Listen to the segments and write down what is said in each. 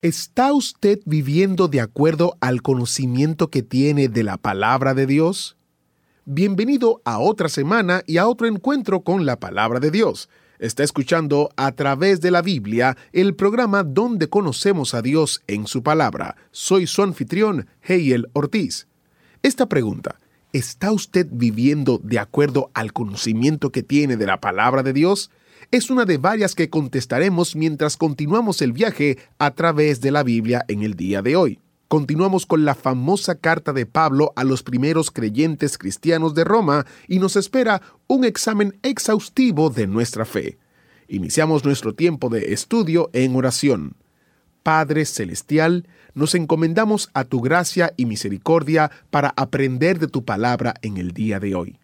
¿Está usted viviendo de acuerdo al conocimiento que tiene de la palabra de Dios? Bienvenido a otra semana y a otro encuentro con la palabra de Dios. Está escuchando a través de la Biblia el programa donde conocemos a Dios en su palabra. Soy su anfitrión, Heiel Ortiz. Esta pregunta, ¿está usted viviendo de acuerdo al conocimiento que tiene de la palabra de Dios? Es una de varias que contestaremos mientras continuamos el viaje a través de la Biblia en el día de hoy. Continuamos con la famosa carta de Pablo a los primeros creyentes cristianos de Roma y nos espera un examen exhaustivo de nuestra fe. Iniciamos nuestro tiempo de estudio en oración. Padre Celestial, nos encomendamos a tu gracia y misericordia para aprender de tu palabra en el día de hoy.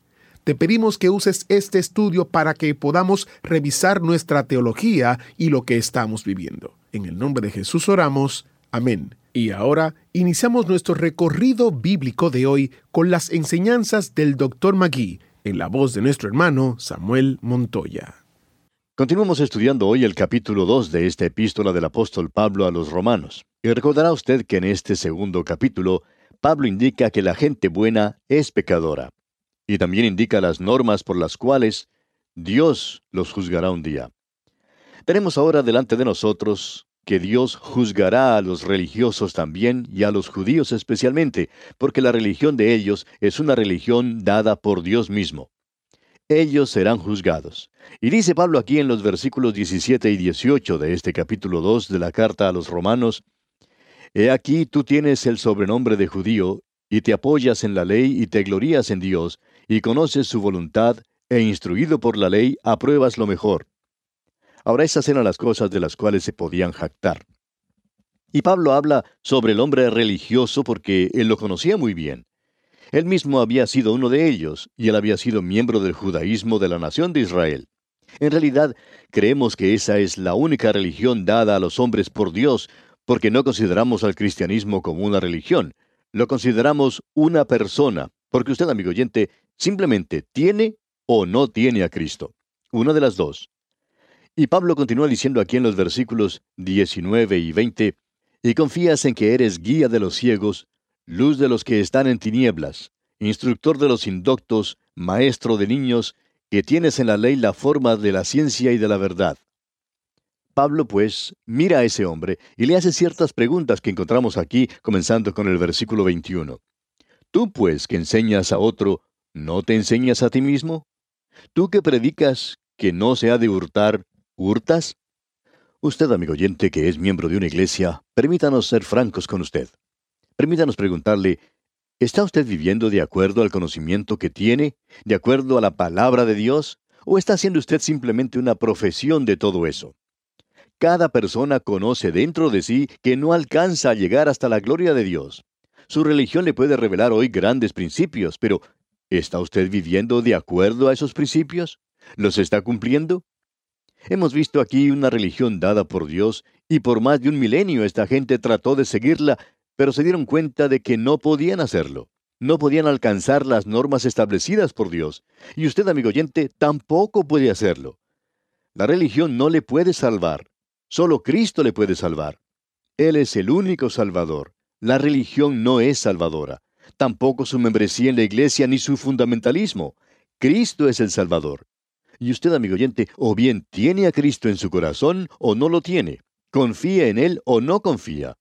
Te pedimos que uses este estudio para que podamos revisar nuestra teología y lo que estamos viviendo. En el nombre de Jesús oramos. Amén. Y ahora iniciamos nuestro recorrido bíblico de hoy con las enseñanzas del Dr. Magui, en la voz de nuestro hermano Samuel Montoya. Continuamos estudiando hoy el capítulo 2 de esta epístola del apóstol Pablo a los romanos. Y recordará usted que en este segundo capítulo, Pablo indica que la gente buena es pecadora. Y también indica las normas por las cuales Dios los juzgará un día. Tenemos ahora delante de nosotros que Dios juzgará a los religiosos también y a los judíos especialmente, porque la religión de ellos es una religión dada por Dios mismo. Ellos serán juzgados. Y dice Pablo aquí en los versículos 17 y 18 de este capítulo 2 de la carta a los romanos, He aquí tú tienes el sobrenombre de judío, y te apoyas en la ley y te glorías en Dios, y conoces su voluntad, e instruido por la ley, apruebas lo mejor. Ahora esas eran las cosas de las cuales se podían jactar. Y Pablo habla sobre el hombre religioso porque él lo conocía muy bien. Él mismo había sido uno de ellos, y él había sido miembro del judaísmo de la nación de Israel. En realidad, creemos que esa es la única religión dada a los hombres por Dios, porque no consideramos al cristianismo como una religión, lo consideramos una persona, porque usted, amigo oyente, simplemente tiene o no tiene a Cristo. Una de las dos. Y Pablo continúa diciendo aquí en los versículos 19 y 20, y confías en que eres guía de los ciegos, luz de los que están en tinieblas, instructor de los indoctos, maestro de niños, que tienes en la ley la forma de la ciencia y de la verdad. Pablo, pues, mira a ese hombre y le hace ciertas preguntas que encontramos aquí, comenzando con el versículo 21. Tú, pues, que enseñas a otro, ¿no te enseñas a ti mismo? Tú que predicas que no se ha de hurtar, ¿Hurtas? Usted, amigo oyente, que es miembro de una iglesia, permítanos ser francos con usted. Permítanos preguntarle, ¿está usted viviendo de acuerdo al conocimiento que tiene, de acuerdo a la palabra de Dios, o está haciendo usted simplemente una profesión de todo eso? Cada persona conoce dentro de sí que no alcanza a llegar hasta la gloria de Dios. Su religión le puede revelar hoy grandes principios, pero ¿está usted viviendo de acuerdo a esos principios? ¿Los está cumpliendo? Hemos visto aquí una religión dada por Dios y por más de un milenio esta gente trató de seguirla, pero se dieron cuenta de que no podían hacerlo. No podían alcanzar las normas establecidas por Dios. Y usted, amigo oyente, tampoco puede hacerlo. La religión no le puede salvar. Solo Cristo le puede salvar. Él es el único Salvador. La religión no es salvadora. Tampoco su membresía en la iglesia ni su fundamentalismo. Cristo es el Salvador. Y usted, amigo oyente, o bien tiene a Cristo en su corazón o no lo tiene. Confía en Él o no confía.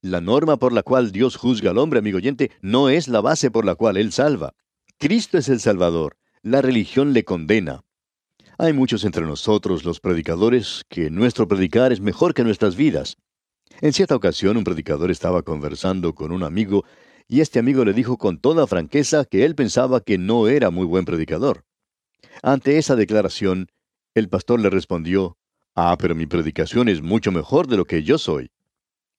La norma por la cual Dios juzga al hombre, amigo oyente, no es la base por la cual Él salva. Cristo es el Salvador. La religión le condena. Hay muchos entre nosotros, los predicadores, que nuestro predicar es mejor que nuestras vidas. En cierta ocasión un predicador estaba conversando con un amigo y este amigo le dijo con toda franqueza que él pensaba que no era muy buen predicador. Ante esa declaración, el pastor le respondió, Ah, pero mi predicación es mucho mejor de lo que yo soy.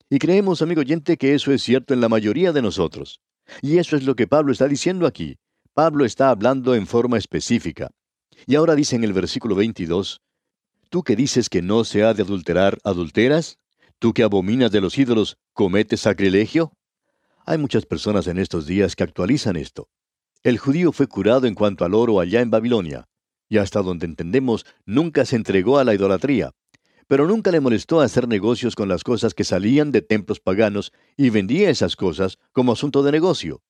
Y creemos, amigo oyente, que eso es cierto en la mayoría de nosotros. Y eso es lo que Pablo está diciendo aquí. Pablo está hablando en forma específica. Y ahora dice en el versículo 22, ¿Tú que dices que no se ha de adulterar, adulteras? ¿Tú que abominas de los ídolos, cometes sacrilegio? Hay muchas personas en estos días que actualizan esto. El judío fue curado en cuanto al oro allá en Babilonia, y hasta donde entendemos, nunca se entregó a la idolatría, pero nunca le molestó hacer negocios con las cosas que salían de templos paganos y vendía esas cosas como asunto de negocio.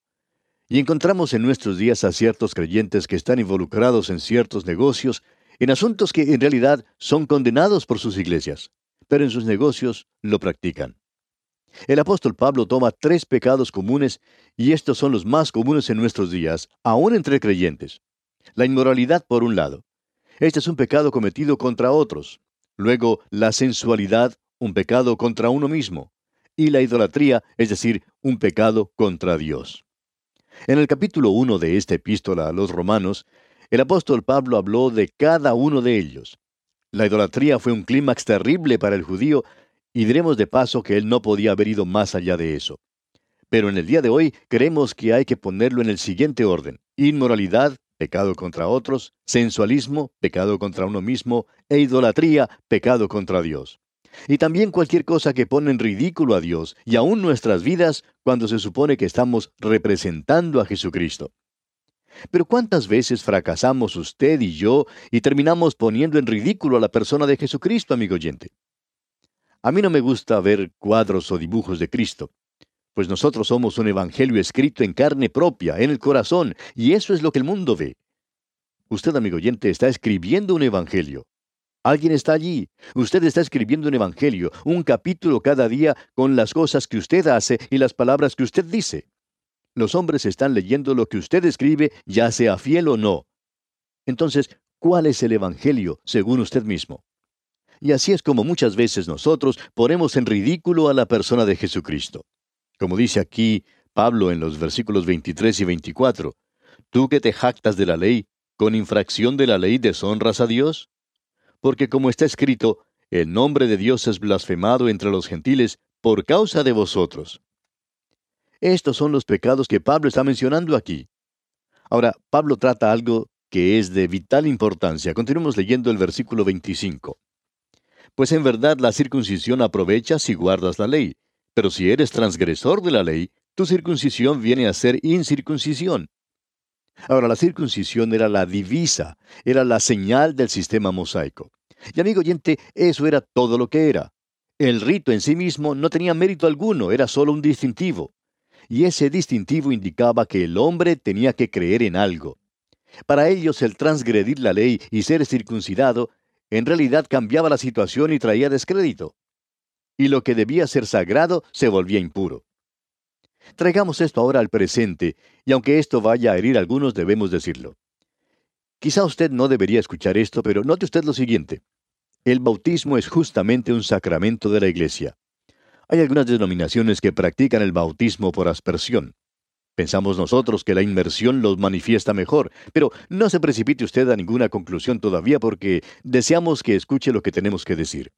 Y encontramos en nuestros días a ciertos creyentes que están involucrados en ciertos negocios, en asuntos que en realidad son condenados por sus iglesias, pero en sus negocios lo practican. El apóstol Pablo toma tres pecados comunes y estos son los más comunes en nuestros días, aún entre creyentes. La inmoralidad por un lado. Este es un pecado cometido contra otros. Luego, la sensualidad, un pecado contra uno mismo. Y la idolatría, es decir, un pecado contra Dios. En el capítulo 1 de esta epístola a los romanos, el apóstol Pablo habló de cada uno de ellos. La idolatría fue un clímax terrible para el judío y diremos de paso que él no podía haber ido más allá de eso. Pero en el día de hoy creemos que hay que ponerlo en el siguiente orden. Inmoralidad, pecado contra otros, sensualismo, pecado contra uno mismo, e idolatría, pecado contra Dios. Y también cualquier cosa que pone en ridículo a Dios y aún nuestras vidas cuando se supone que estamos representando a Jesucristo. Pero ¿cuántas veces fracasamos usted y yo y terminamos poniendo en ridículo a la persona de Jesucristo, amigo oyente? A mí no me gusta ver cuadros o dibujos de Cristo, pues nosotros somos un evangelio escrito en carne propia, en el corazón, y eso es lo que el mundo ve. Usted, amigo oyente, está escribiendo un evangelio. Alguien está allí. Usted está escribiendo un evangelio, un capítulo cada día con las cosas que usted hace y las palabras que usted dice. Los hombres están leyendo lo que usted escribe, ya sea fiel o no. Entonces, ¿cuál es el evangelio según usted mismo? Y así es como muchas veces nosotros ponemos en ridículo a la persona de Jesucristo. Como dice aquí Pablo en los versículos 23 y 24, tú que te jactas de la ley, con infracción de la ley deshonras a Dios? Porque como está escrito, el nombre de Dios es blasfemado entre los gentiles por causa de vosotros. Estos son los pecados que Pablo está mencionando aquí. Ahora, Pablo trata algo que es de vital importancia. Continuemos leyendo el versículo 25. Pues en verdad la circuncisión aprovecha si guardas la ley, pero si eres transgresor de la ley, tu circuncisión viene a ser incircuncisión. Ahora, la circuncisión era la divisa, era la señal del sistema mosaico. Y amigo oyente, eso era todo lo que era. El rito en sí mismo no tenía mérito alguno, era solo un distintivo. Y ese distintivo indicaba que el hombre tenía que creer en algo. Para ellos el transgredir la ley y ser circuncidado en realidad cambiaba la situación y traía descrédito. Y lo que debía ser sagrado se volvía impuro. Traigamos esto ahora al presente, y aunque esto vaya a herir a algunos, debemos decirlo. Quizá usted no debería escuchar esto, pero note usted lo siguiente. El bautismo es justamente un sacramento de la Iglesia. Hay algunas denominaciones que practican el bautismo por aspersión. Pensamos nosotros que la inmersión los manifiesta mejor, pero no se precipite usted a ninguna conclusión todavía porque deseamos que escuche lo que tenemos que decir.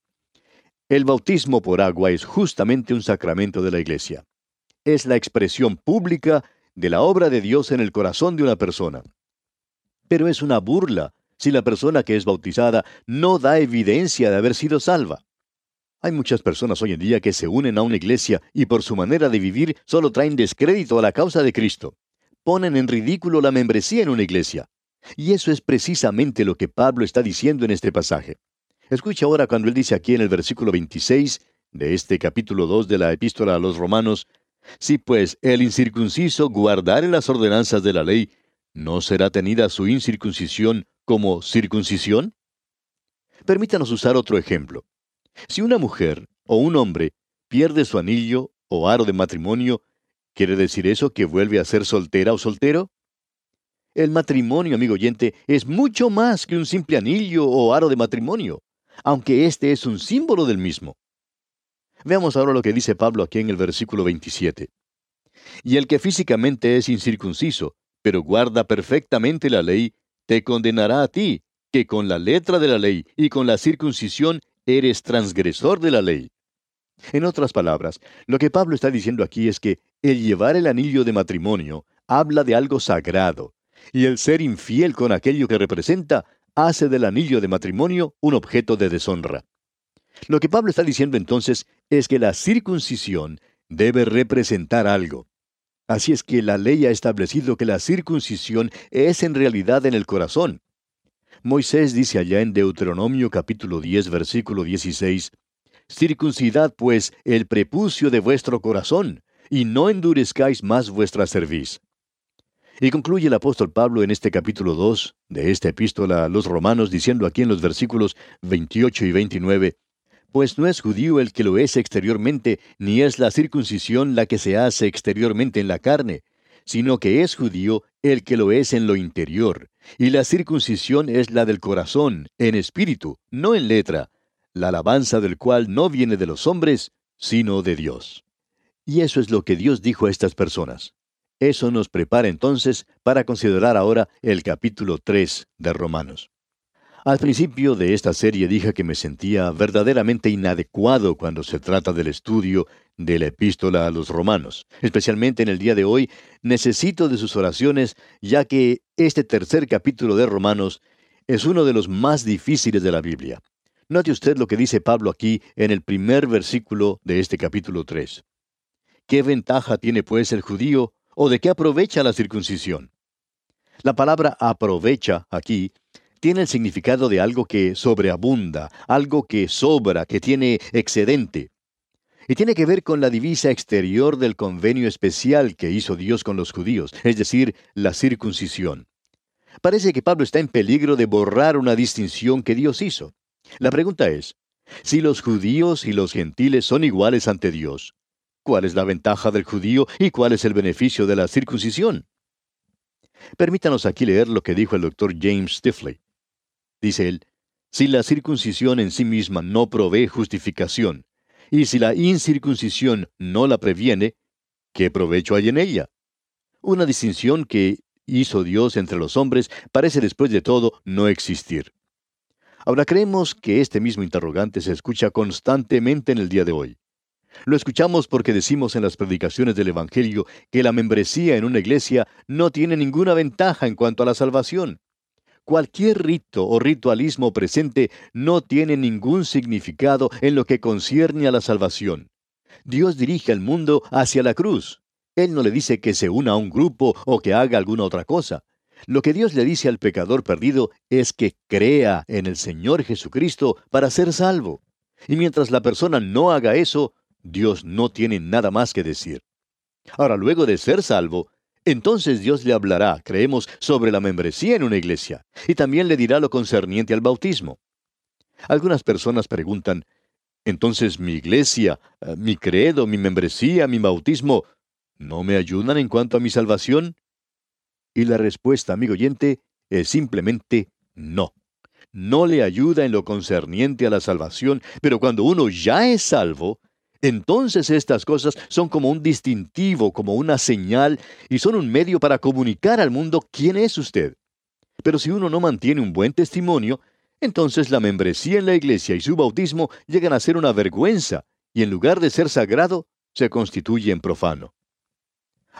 El bautismo por agua es justamente un sacramento de la Iglesia. Es la expresión pública de la obra de Dios en el corazón de una persona. Pero es una burla si la persona que es bautizada no da evidencia de haber sido salva. Hay muchas personas hoy en día que se unen a una iglesia y por su manera de vivir solo traen descrédito a la causa de Cristo. Ponen en ridículo la membresía en una iglesia. Y eso es precisamente lo que Pablo está diciendo en este pasaje. Escucha ahora cuando él dice aquí en el versículo 26 de este capítulo 2 de la epístola a los romanos, si pues el incircunciso guardare las ordenanzas de la ley, ¿no será tenida su incircuncisión como circuncisión? Permítanos usar otro ejemplo. Si una mujer o un hombre pierde su anillo o aro de matrimonio, ¿quiere decir eso que vuelve a ser soltera o soltero? El matrimonio, amigo oyente, es mucho más que un simple anillo o aro de matrimonio, aunque este es un símbolo del mismo. Veamos ahora lo que dice Pablo aquí en el versículo 27. Y el que físicamente es incircunciso, pero guarda perfectamente la ley, te condenará a ti, que con la letra de la ley y con la circuncisión eres transgresor de la ley. En otras palabras, lo que Pablo está diciendo aquí es que el llevar el anillo de matrimonio habla de algo sagrado, y el ser infiel con aquello que representa hace del anillo de matrimonio un objeto de deshonra. Lo que Pablo está diciendo entonces es que la circuncisión debe representar algo. Así es que la ley ha establecido que la circuncisión es en realidad en el corazón. Moisés dice allá en Deuteronomio capítulo 10 versículo 16, Circuncidad pues el prepucio de vuestro corazón, y no endurezcáis más vuestra cerviz. Y concluye el apóstol Pablo en este capítulo 2 de esta epístola a los romanos diciendo aquí en los versículos 28 y 29, Pues no es judío el que lo es exteriormente, ni es la circuncisión la que se hace exteriormente en la carne, sino que es judío el que lo es en lo interior, y la circuncisión es la del corazón, en espíritu, no en letra, la alabanza del cual no viene de los hombres, sino de Dios. Y eso es lo que Dios dijo a estas personas. Eso nos prepara entonces para considerar ahora el capítulo 3 de Romanos. Al principio de esta serie dije que me sentía verdaderamente inadecuado cuando se trata del estudio de la epístola a los romanos. Especialmente en el día de hoy, necesito de sus oraciones, ya que este tercer capítulo de Romanos es uno de los más difíciles de la Biblia. Note usted lo que dice Pablo aquí en el primer versículo de este capítulo 3. ¿Qué ventaja tiene pues el judío ¿O de qué aprovecha la circuncisión? La palabra aprovecha aquí tiene el significado de algo que sobreabunda, algo que sobra, que tiene excedente. Y tiene que ver con la divisa exterior del convenio especial que hizo Dios con los judíos, es decir, la circuncisión. Parece que Pablo está en peligro de borrar una distinción que Dios hizo. La pregunta es, si los judíos y los gentiles son iguales ante Dios, ¿Cuál es la ventaja del judío y cuál es el beneficio de la circuncisión? Permítanos aquí leer lo que dijo el doctor James Stifley. Dice él, si la circuncisión en sí misma no provee justificación, y si la incircuncisión no la previene, ¿qué provecho hay en ella? Una distinción que hizo Dios entre los hombres parece después de todo no existir. Ahora creemos que este mismo interrogante se escucha constantemente en el día de hoy. Lo escuchamos porque decimos en las predicaciones del Evangelio que la membresía en una iglesia no tiene ninguna ventaja en cuanto a la salvación. Cualquier rito o ritualismo presente no tiene ningún significado en lo que concierne a la salvación. Dios dirige al mundo hacia la cruz. Él no le dice que se una a un grupo o que haga alguna otra cosa. Lo que Dios le dice al pecador perdido es que crea en el Señor Jesucristo para ser salvo. Y mientras la persona no haga eso, Dios no tiene nada más que decir. Ahora, luego de ser salvo, entonces Dios le hablará, creemos, sobre la membresía en una iglesia, y también le dirá lo concerniente al bautismo. Algunas personas preguntan, entonces mi iglesia, eh, mi credo, mi membresía, mi bautismo, ¿no me ayudan en cuanto a mi salvación? Y la respuesta, amigo oyente, es simplemente no. No le ayuda en lo concerniente a la salvación, pero cuando uno ya es salvo, entonces estas cosas son como un distintivo, como una señal, y son un medio para comunicar al mundo quién es usted. Pero si uno no mantiene un buen testimonio, entonces la membresía en la iglesia y su bautismo llegan a ser una vergüenza, y en lugar de ser sagrado, se constituye en profano.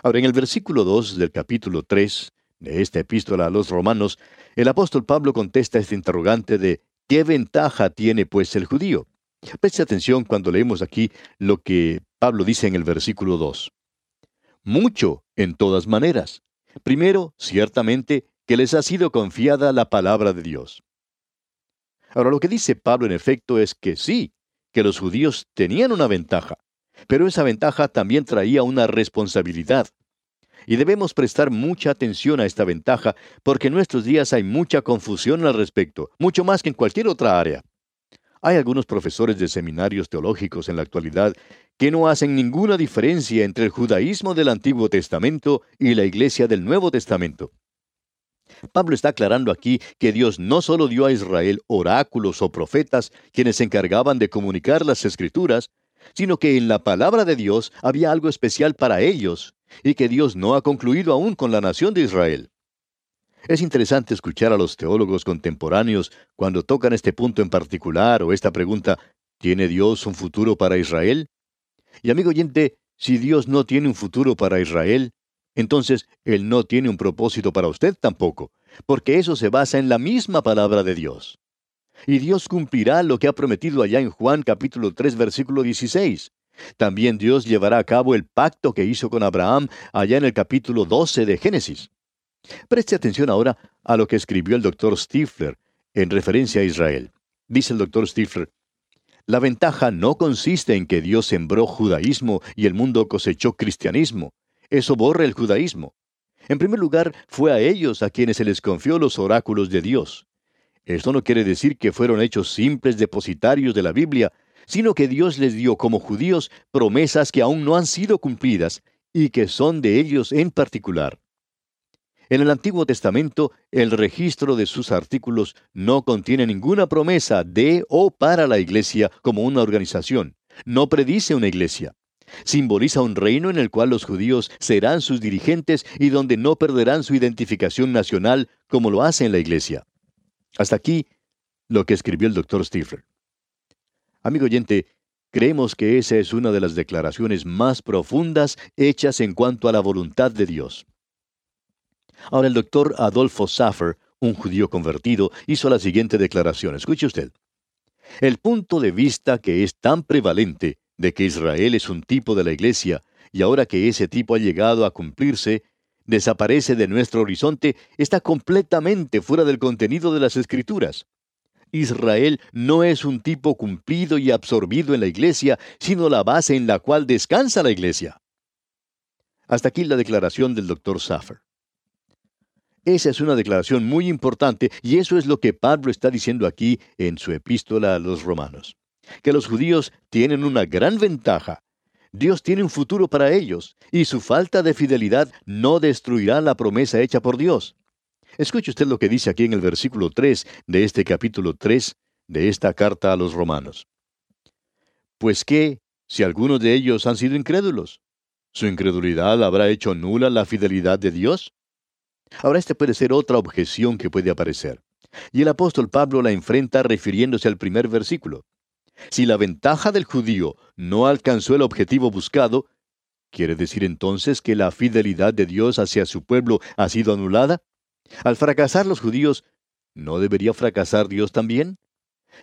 Ahora, en el versículo 2 del capítulo 3 de esta epístola a los romanos, el apóstol Pablo contesta este interrogante de ¿qué ventaja tiene pues el judío? Preste atención cuando leemos aquí lo que Pablo dice en el versículo 2. Mucho en todas maneras. Primero, ciertamente, que les ha sido confiada la palabra de Dios. Ahora, lo que dice Pablo en efecto es que sí, que los judíos tenían una ventaja, pero esa ventaja también traía una responsabilidad. Y debemos prestar mucha atención a esta ventaja porque en nuestros días hay mucha confusión al respecto, mucho más que en cualquier otra área. Hay algunos profesores de seminarios teológicos en la actualidad que no hacen ninguna diferencia entre el judaísmo del Antiguo Testamento y la iglesia del Nuevo Testamento. Pablo está aclarando aquí que Dios no solo dio a Israel oráculos o profetas quienes se encargaban de comunicar las escrituras, sino que en la palabra de Dios había algo especial para ellos y que Dios no ha concluido aún con la nación de Israel. Es interesante escuchar a los teólogos contemporáneos cuando tocan este punto en particular o esta pregunta, ¿tiene Dios un futuro para Israel? Y amigo oyente, si Dios no tiene un futuro para Israel, entonces Él no tiene un propósito para usted tampoco, porque eso se basa en la misma palabra de Dios. Y Dios cumplirá lo que ha prometido allá en Juan capítulo 3 versículo 16. También Dios llevará a cabo el pacto que hizo con Abraham allá en el capítulo 12 de Génesis. Preste atención ahora a lo que escribió el doctor Stifler en referencia a Israel. Dice el doctor Stifler, la ventaja no consiste en que Dios sembró judaísmo y el mundo cosechó cristianismo. Eso borra el judaísmo. En primer lugar, fue a ellos a quienes se les confió los oráculos de Dios. Esto no quiere decir que fueron hechos simples depositarios de la Biblia, sino que Dios les dio como judíos promesas que aún no han sido cumplidas y que son de ellos en particular. En el Antiguo Testamento, el registro de sus artículos no contiene ninguna promesa de o para la iglesia como una organización. No predice una iglesia. Simboliza un reino en el cual los judíos serán sus dirigentes y donde no perderán su identificación nacional como lo hace en la iglesia. Hasta aquí lo que escribió el doctor Stifler. Amigo oyente, creemos que esa es una de las declaraciones más profundas hechas en cuanto a la voluntad de Dios. Ahora el doctor Adolfo Saffer, un judío convertido, hizo la siguiente declaración. Escuche usted. El punto de vista que es tan prevalente de que Israel es un tipo de la iglesia, y ahora que ese tipo ha llegado a cumplirse, desaparece de nuestro horizonte, está completamente fuera del contenido de las escrituras. Israel no es un tipo cumplido y absorbido en la iglesia, sino la base en la cual descansa la iglesia. Hasta aquí la declaración del doctor Saffer. Esa es una declaración muy importante y eso es lo que Pablo está diciendo aquí en su epístola a los romanos. Que los judíos tienen una gran ventaja. Dios tiene un futuro para ellos y su falta de fidelidad no destruirá la promesa hecha por Dios. Escuche usted lo que dice aquí en el versículo 3 de este capítulo 3 de esta carta a los romanos. Pues qué, si algunos de ellos han sido incrédulos, ¿su incredulidad habrá hecho nula la fidelidad de Dios? Ahora, esta puede ser otra objeción que puede aparecer. Y el apóstol Pablo la enfrenta refiriéndose al primer versículo. Si la ventaja del judío no alcanzó el objetivo buscado, ¿quiere decir entonces que la fidelidad de Dios hacia su pueblo ha sido anulada? Al fracasar los judíos, ¿no debería fracasar Dios también?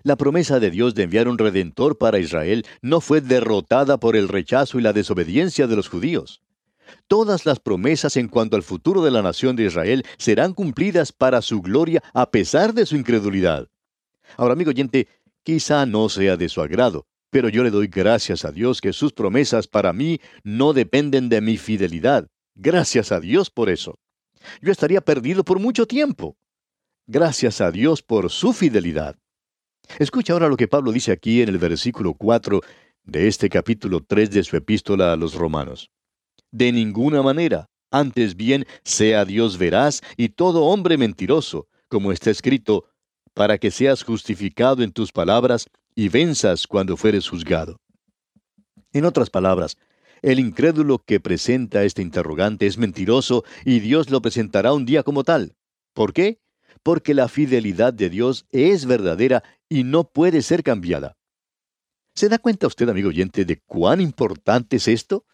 La promesa de Dios de enviar un redentor para Israel no fue derrotada por el rechazo y la desobediencia de los judíos. Todas las promesas en cuanto al futuro de la nación de Israel serán cumplidas para su gloria a pesar de su incredulidad. Ahora, amigo oyente, quizá no sea de su agrado, pero yo le doy gracias a Dios que sus promesas para mí no dependen de mi fidelidad. Gracias a Dios por eso. Yo estaría perdido por mucho tiempo. Gracias a Dios por su fidelidad. Escucha ahora lo que Pablo dice aquí en el versículo 4 de este capítulo 3 de su epístola a los romanos. De ninguna manera. Antes bien, sea Dios veraz y todo hombre mentiroso, como está escrito, para que seas justificado en tus palabras y venzas cuando fueres juzgado. En otras palabras, el incrédulo que presenta este interrogante es mentiroso y Dios lo presentará un día como tal. ¿Por qué? Porque la fidelidad de Dios es verdadera y no puede ser cambiada. ¿Se da cuenta usted, amigo oyente, de cuán importante es esto?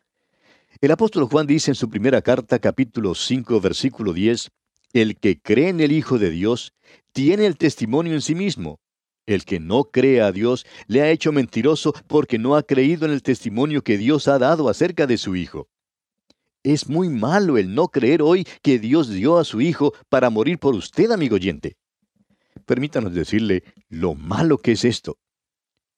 El apóstol Juan dice en su primera carta, capítulo 5, versículo 10, El que cree en el Hijo de Dios tiene el testimonio en sí mismo. El que no cree a Dios le ha hecho mentiroso porque no ha creído en el testimonio que Dios ha dado acerca de su Hijo. Es muy malo el no creer hoy que Dios dio a su Hijo para morir por usted, amigo oyente. Permítanos decirle lo malo que es esto.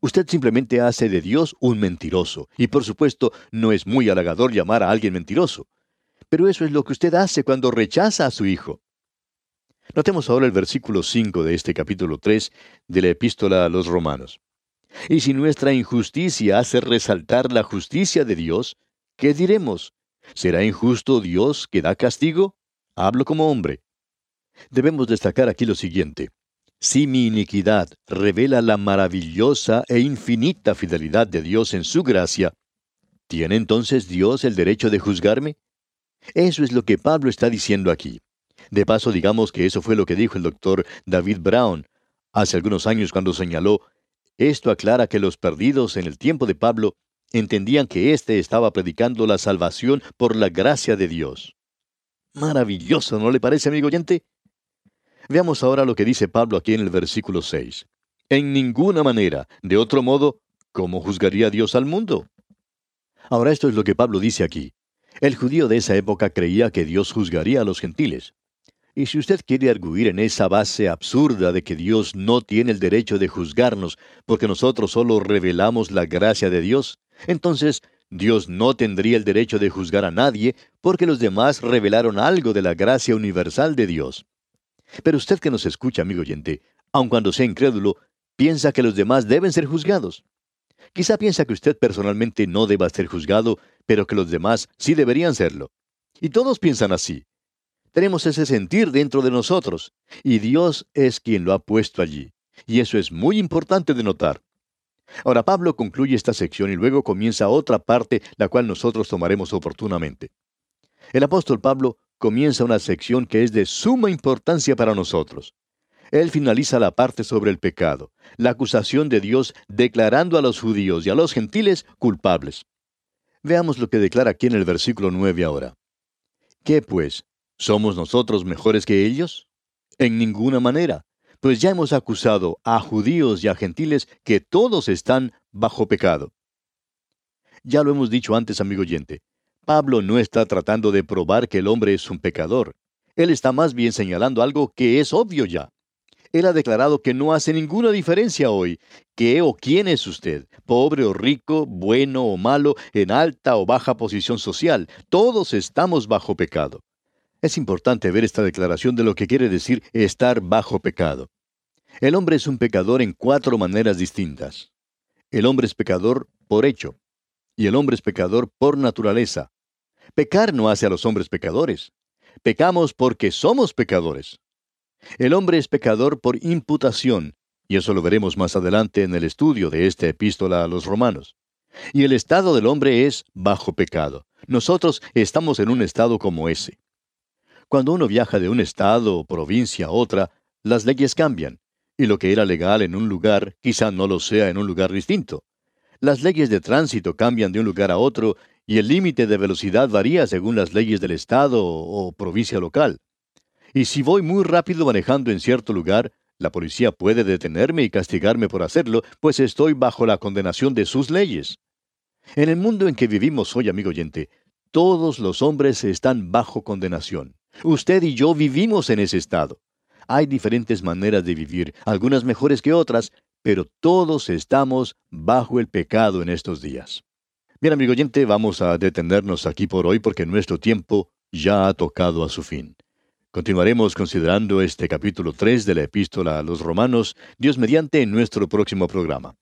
Usted simplemente hace de Dios un mentiroso. Y por supuesto, no es muy halagador llamar a alguien mentiroso. Pero eso es lo que usted hace cuando rechaza a su Hijo. Notemos ahora el versículo 5 de este capítulo 3 de la epístola a los romanos. Y si nuestra injusticia hace resaltar la justicia de Dios, ¿qué diremos? ¿Será injusto Dios que da castigo? Hablo como hombre. Debemos destacar aquí lo siguiente. Si mi iniquidad revela la maravillosa e infinita fidelidad de Dios en su gracia, ¿tiene entonces Dios el derecho de juzgarme? Eso es lo que Pablo está diciendo aquí. De paso, digamos que eso fue lo que dijo el doctor David Brown hace algunos años cuando señaló, esto aclara que los perdidos en el tiempo de Pablo entendían que éste estaba predicando la salvación por la gracia de Dios. Maravilloso, ¿no le parece, amigo oyente? Veamos ahora lo que dice Pablo aquí en el versículo 6. En ninguna manera, de otro modo, ¿cómo juzgaría Dios al mundo? Ahora esto es lo que Pablo dice aquí. El judío de esa época creía que Dios juzgaría a los gentiles. Y si usted quiere arguir en esa base absurda de que Dios no tiene el derecho de juzgarnos porque nosotros solo revelamos la gracia de Dios, entonces Dios no tendría el derecho de juzgar a nadie porque los demás revelaron algo de la gracia universal de Dios. Pero usted que nos escucha, amigo oyente, aun cuando sea incrédulo, piensa que los demás deben ser juzgados. Quizá piensa que usted personalmente no deba ser juzgado, pero que los demás sí deberían serlo. Y todos piensan así. Tenemos ese sentir dentro de nosotros, y Dios es quien lo ha puesto allí. Y eso es muy importante de notar. Ahora Pablo concluye esta sección y luego comienza otra parte, la cual nosotros tomaremos oportunamente. El apóstol Pablo comienza una sección que es de suma importancia para nosotros. Él finaliza la parte sobre el pecado, la acusación de Dios declarando a los judíos y a los gentiles culpables. Veamos lo que declara aquí en el versículo 9 ahora. ¿Qué pues? ¿Somos nosotros mejores que ellos? En ninguna manera, pues ya hemos acusado a judíos y a gentiles que todos están bajo pecado. Ya lo hemos dicho antes, amigo oyente. Pablo no está tratando de probar que el hombre es un pecador. Él está más bien señalando algo que es obvio ya. Él ha declarado que no hace ninguna diferencia hoy qué o quién es usted, pobre o rico, bueno o malo, en alta o baja posición social. Todos estamos bajo pecado. Es importante ver esta declaración de lo que quiere decir estar bajo pecado. El hombre es un pecador en cuatro maneras distintas. El hombre es pecador por hecho, y el hombre es pecador por naturaleza. Pecar no hace a los hombres pecadores. Pecamos porque somos pecadores. El hombre es pecador por imputación, y eso lo veremos más adelante en el estudio de esta epístola a los romanos. Y el estado del hombre es bajo pecado. Nosotros estamos en un estado como ese. Cuando uno viaja de un estado o provincia a otra, las leyes cambian, y lo que era legal en un lugar quizá no lo sea en un lugar distinto. Las leyes de tránsito cambian de un lugar a otro y el límite de velocidad varía según las leyes del estado o, provincia local. Y si voy muy rápido manejando en cierto lugar, la policía puede detenerme y castigarme por hacerlo, pues estoy bajo la condenación de sus leyes. En el mundo en que vivimos hoy, amigo oyente, todos los hombres están bajo condenación. Usted y yo vivimos en ese estado. Hay diferentes maneras de vivir, algunas mejores que otras, pero todos estamos bajo el pecado en estos días. Bien, amigo oyente, vamos a detenernos aquí por hoy porque nuestro tiempo ya ha tocado a su fin. Continuaremos considerando este capítulo 3 de la epístola a los romanos, Dios mediante, en nuestro próximo programa.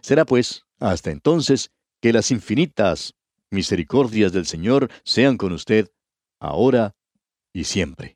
Será pues, hasta entonces, que las infinitas misericordias del Señor sean con usted, ahora y siempre.